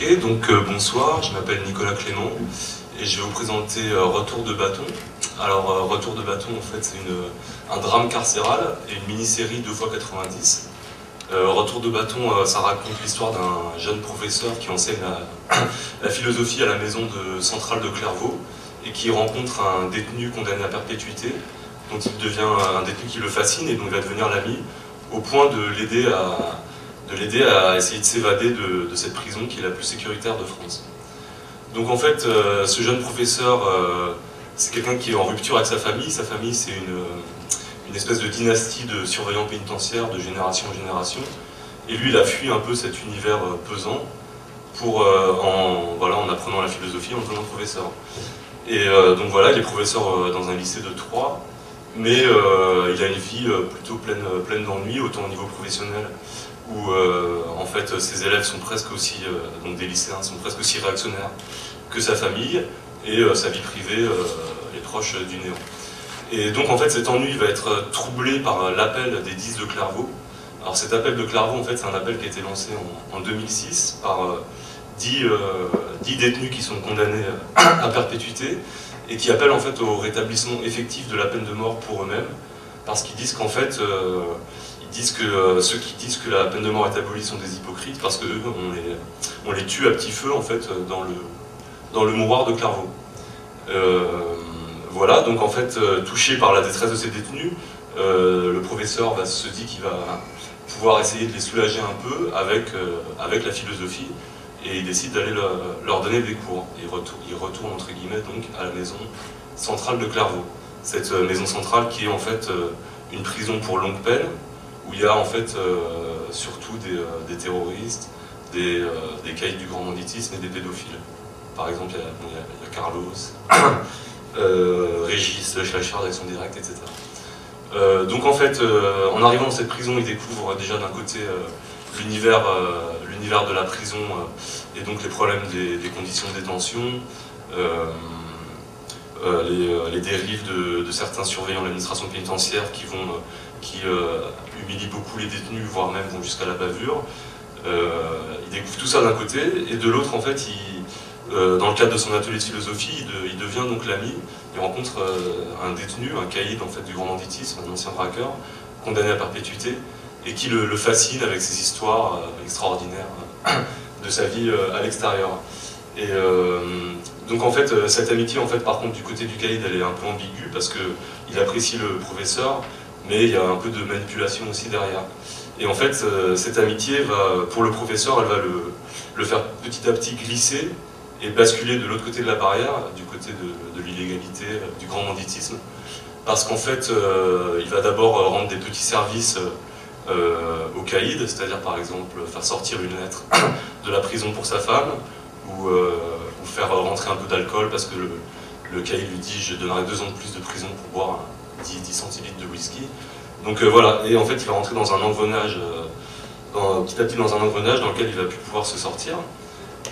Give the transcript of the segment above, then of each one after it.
Donc euh, bonsoir, je m'appelle Nicolas Clément et je vais vous présenter euh, Retour de bâton. Alors euh, Retour de bâton en fait c'est un drame carcéral et une mini-série 2 x 90. Retour de bâton, ça raconte l'histoire d'un jeune professeur qui enseigne la, philosophie à la maison de, centrale de Clairvaux et qui rencontre un détenu condamné à perpétuité dont il devient un détenu qui le fascine et donc va devenir l'ami au point de l'aider à, de l'aider à essayer de s'évader de, cette prison qui est la plus sécuritaire de France. Donc en fait, euh, ce jeune professeur, euh, c'est quelqu'un qui est en rupture avec sa famille. Sa famille, c'est une, une, espèce de dynastie de surveillants pénitentiaires de génération en génération. Et lui, il a fui un peu cet univers euh, pesant pour, en, voilà, en apprenant la philosophie, en devenant professeur. Et donc voilà, il est professeur dans un lycée de Troyes, mais il a une vie plutôt pleine, pleine d'ennuis, autant au niveau professionnel où euh, en fait ses élèves sont presque aussi, euh, donc des lycéens sont presque aussi réactionnaires que sa famille, et euh, sa vie privée est proche du néant. Et donc en fait cet ennui va être troublé par l'appel des 10 de Clairvaux. Alors cet appel de Clairvaux en fait c'est un appel qui a été lancé en, 2006 par 10, 10, détenus qui sont condamnés à perpétuité et qui appellent en fait au rétablissement effectif de la peine de mort pour eux-mêmes parce qu'ils disent qu'en fait disent que euh, ceux qui disent que la peine de mort est abolie sont des hypocrites parce on les, on les tue à petit feu en fait dans le, dans mouroir de Clairvaux. Euh, voilà, donc en fait, euh, touché par la détresse de ces détenus, le professeur se dit qu'il va pouvoir essayer de les soulager un peu avec, la philosophie et il décide d'aller leur donner des cours. Il retourne, donc à la maison centrale de Clairvaux. Cette maison centrale qui est en fait une prison pour longue peine, où il y a en fait euh, surtout des, euh, terroristes, des, euh, des, caïds du grand banditisme et des pédophiles. Par exemple, il y a, Carlos, Régis, Schlachard avec son direct, etc. donc en fait, en arrivant dans cette prison, il découvre déjà d'un côté l'univers de la prison et donc les problèmes des, conditions de détention, les, dérives de, certains surveillants de l'administration pénitentiaire qui vont qui euh, humilie beaucoup les détenus, voire même vont jusqu'à la bavure. Euh, il découvre tout ça d'un côté, et de l'autre, en fait, il, euh, dans le cadre de son atelier de philosophie, il, devient donc l'ami, il rencontre un détenu, un caïd en fait, du grand banditisme, un ancien braqueur, condamné à perpétuité, et qui le, fascine avec ses histoires extraordinaires de sa vie à l'extérieur. Et donc en fait, cette amitié, en fait, par contre, du côté du caïd, elle est un peu ambiguë parce qu'il apprécie le professeur, mais il y a un peu de manipulation aussi derrière. Et en fait, euh, cette amitié, va, pour le professeur, elle va le, faire petit à petit glisser et basculer de l'autre côté de la barrière, du côté de, l'illégalité, du grand banditisme. Parce qu'en fait, euh, il va d'abord rendre des petits services euh, au caïd, c'est-à-dire par exemple faire sortir une lettre de la prison pour sa femme, ou, faire rentrer un peu d'alcool parce que le, le lui dit je donnerai deux ans de plus de prison pour boire 10, 10 centilitres de whisky. Donc euh, voilà, et en fait il va rentrer dans un engrenage, euh, petit à petit dans un engrenage dans lequel il va plus pouvoir se sortir,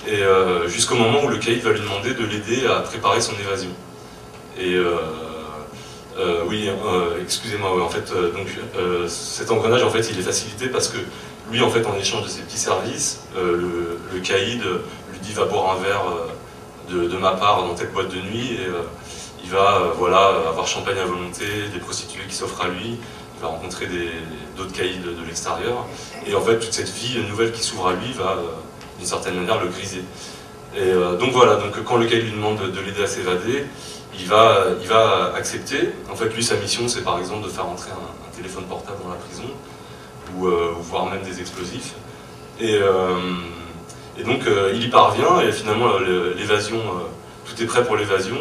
et euh, jusqu'au moment où le caïd va lui demander de l'aider à préparer son évasion. Et oui, excusez-moi, en fait, donc cet engrenage en fait il est facilité parce que lui en fait en échange de ses petits services, le, le, caïd lui dit va boire un verre de, ma part dans telle boîte de nuit et il va euh, voilà, avoir champagne à volonté, des prostituées qui s'offrent à lui, il va rencontrer d'autres caïds de, l'extérieur. Et en fait, toute cette vie nouvelle qui s'ouvre à lui va, euh, d'une certaine manière, le griser. Et euh, donc voilà, donc quand le caïd lui demande de, l'aider à s'évader, il va, il va accepter. En fait, lui, sa mission, c'est par exemple de faire entrer un, téléphone portable dans la prison, ou, voire même des explosifs. Et, et donc, il y parvient, et finalement, l'évasion, tout est prêt pour l'évasion.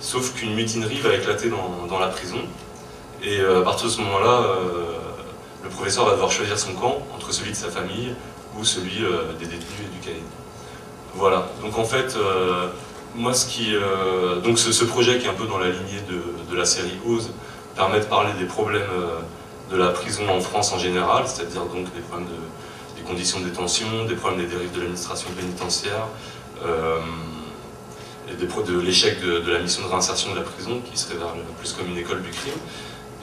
Sauf qu'une mutinerie va éclater dans, la prison. Et euh, à partir de ce moment-là, euh, le professeur va devoir choisir son camp entre celui de sa famille ou celui euh, des détenus et du caïd. Voilà. Donc en fait, moi ce qui. donc ce, projet qui est un peu dans la lignée de, la série Ose permet de parler des problèmes de la prison en France en général, c'est-à-dire donc des problèmes de, des conditions de détention, des problèmes des dérives de l'administration pénitentiaire de l'échec de, la mission de réinsertion de la prison, qui serait plus comme une école du crime.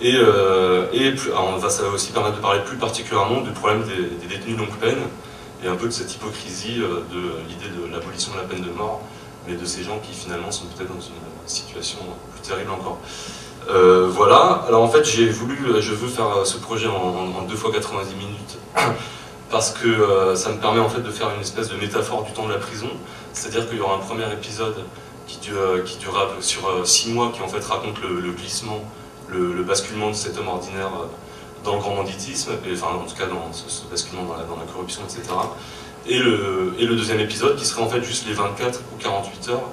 Et, euh, et ça va aussi permettre de parler plus particulièrement du problème des, détenus longue peine, et un peu de cette hypocrisie de l'idée de l'abolition de la peine de mort, mais de ces gens qui finalement sont peut-être dans une situation plus terrible encore. voilà, alors en fait j'ai voulu, je veux faire ce projet en, 2 fois 90 minutes parce que ça me permet en fait de faire une espèce de métaphore du temps de la prison, c'est-à-dire qu'il y aura un premier épisode qui, dure, qui durera sur 6 mois qui en fait raconte le, glissement, le, basculement de cet homme ordinaire dans le grand banditisme, enfin en tout cas dans ce, basculement dans la, corruption, etc. Et le, et le, deuxième épisode qui serait en fait juste les 24 ou 48 heures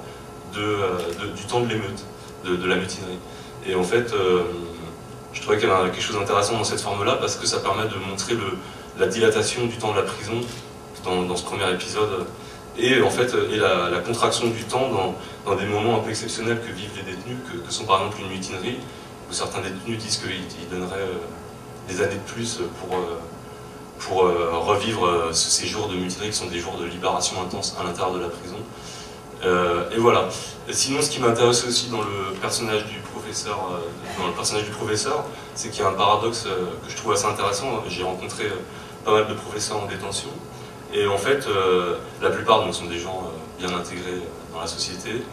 euh, de, du temps de l'émeute, de, la mutinerie. Et en fait, euh, je trouvais qu'il y avait quelque chose d'intéressant dans cette forme-là parce que ça permet de montrer le, la dilatation du temps de la prison dans, ce premier épisode et en fait et la, contraction du temps dans, dans, des moments un peu exceptionnels que vivent les détenus, que, sont par exemple une mutinerie, où certains détenus disent qu'ils donneraient euh, des années de plus pour, euh, pour euh, revivre ces jours de mutinerie qui sont des jours de libération intense à l'intérieur de la prison. et voilà. sinon, ce qui m'intéresse aussi dans le personnage du professeur, dans le personnage du professeur, c'est qu'il y a un paradoxe que je trouve assez intéressant. J'ai rencontré pas mal de professeurs en détention, et en fait, la plupart sont des gens bien intégrés dans la société,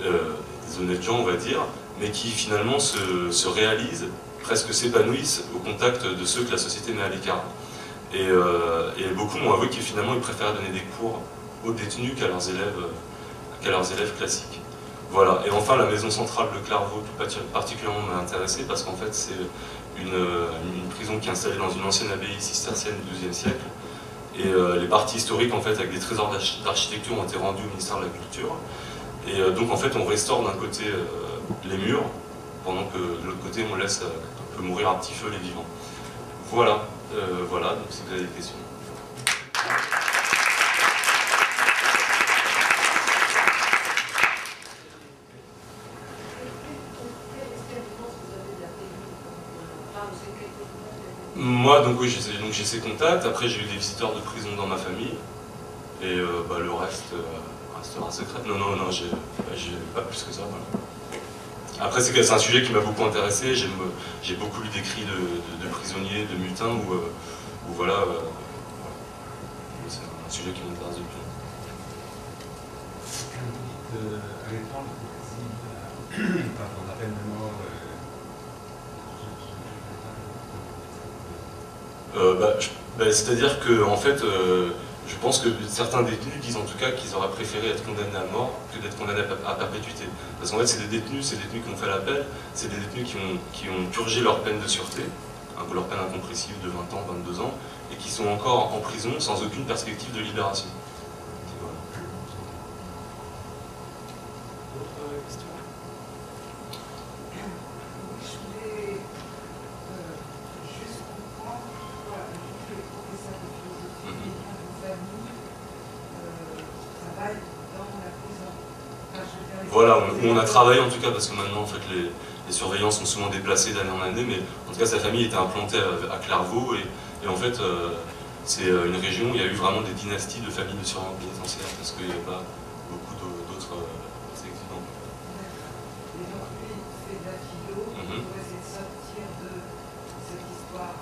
des honnêtes gens, on va dire, mais qui finalement se, se réalisent presque s'épanouissent au contact de ceux que la société met à l'écart. Et, euh, beaucoup m'ont avoué qu'ils finalement ils préfèrent donner des cours aux détenus qu'à leurs élèves qu'à leurs élèves classiques. Voilà. Et enfin, la maison centrale de Clairvaux, tout particulièrement m'a intéressé parce qu'en fait, c'est une, prison qui est installée dans une ancienne abbaye cistercienne du XIIe siècle. Et euh, les parties historiques, en fait, avec des trésors d'architecture, ont été rendus au ministère de la Culture. Et euh, donc, en fait, on restaure d'un côté les murs, pendant que de l'autre côté, on laisse un peu mourir à petit feu les vivants. Voilà, euh, voilà, donc si vous avez des questions. Moi, donc oui, j'ai ces contacts. Après, j'ai eu des visiteurs de prison dans ma famille. Et euh, bah, le reste euh, restera secret. Non, non, non, j'ai pas plus que ça. Voilà. Après, c'est un sujet qui m'a beaucoup intéressé. J'ai beaucoup lu d'écrits de, prisonniers, de mutins, où, euh, voilà, euh, c'est un sujet qui m'intéresse depuis. la peine de mort, euh, bah, bah, C'est-à-dire que, en fait, je pense que certains détenus disent en tout cas qu'ils auraient préféré être condamnés à mort que d'être condamnés à perpétuité. Parce qu'en fait, c'est des détenus, c'est des détenus qui ont fait l'appel, c'est des détenus qui ont, qui ont, purgé leur peine de sûreté, leur peine incompressible de 20 ans, 22 ans, et qui sont encore en prison sans aucune perspective de libération. Voilà, on, a travaillé en tout cas, parce que maintenant en fait les, surveillants sont souvent déplacés d'année en année, mais en tout cas sa famille était implantée à, Clairvaux, et, en fait euh, c'est euh, une région où il y a eu vraiment des dynasties de familles de surveillants pénitentiaires, parce qu'il n'y a pas beaucoup d'autres euh, accidents. Et donc lui, fait de la philo, mm pour essayer de sortir de cette histoire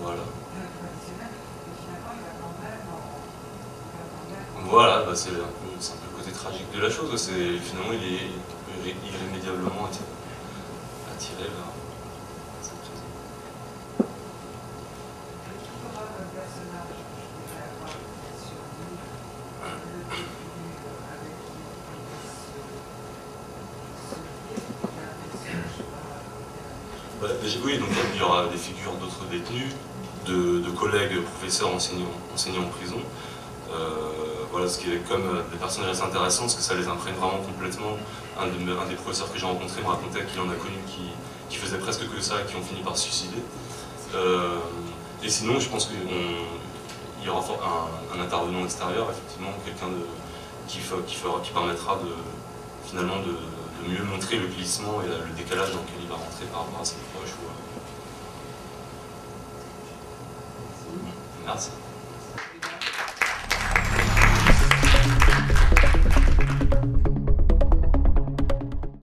voilà. traditionnelle, et finalement il va quand même en... Voilà, bah, c'est peu tragique de la chose, c'est finalement il est irrémédiablement attiré vers cette prison. Bah, oui, donc il y aura des figures d'autres détenus, de, collègues professeurs enseignants, enseignants en prison. Euh, voilà, ce qui est comme euh, des personnages assez intéressants, parce que ça les imprègne vraiment complètement. Un, des professeurs que j'ai rencontré me racontait qu'il en a connu qui, qui faisait presque que ça qui ont fini par se suicider. Euh, et sinon, je pense qu'il y aura un, intervenant extérieur, effectivement, quelqu'un qui permettra de, finalement de, mieux montrer le glissement et le décalage dans lequel il va rentrer par rapport à ses proches. Merci.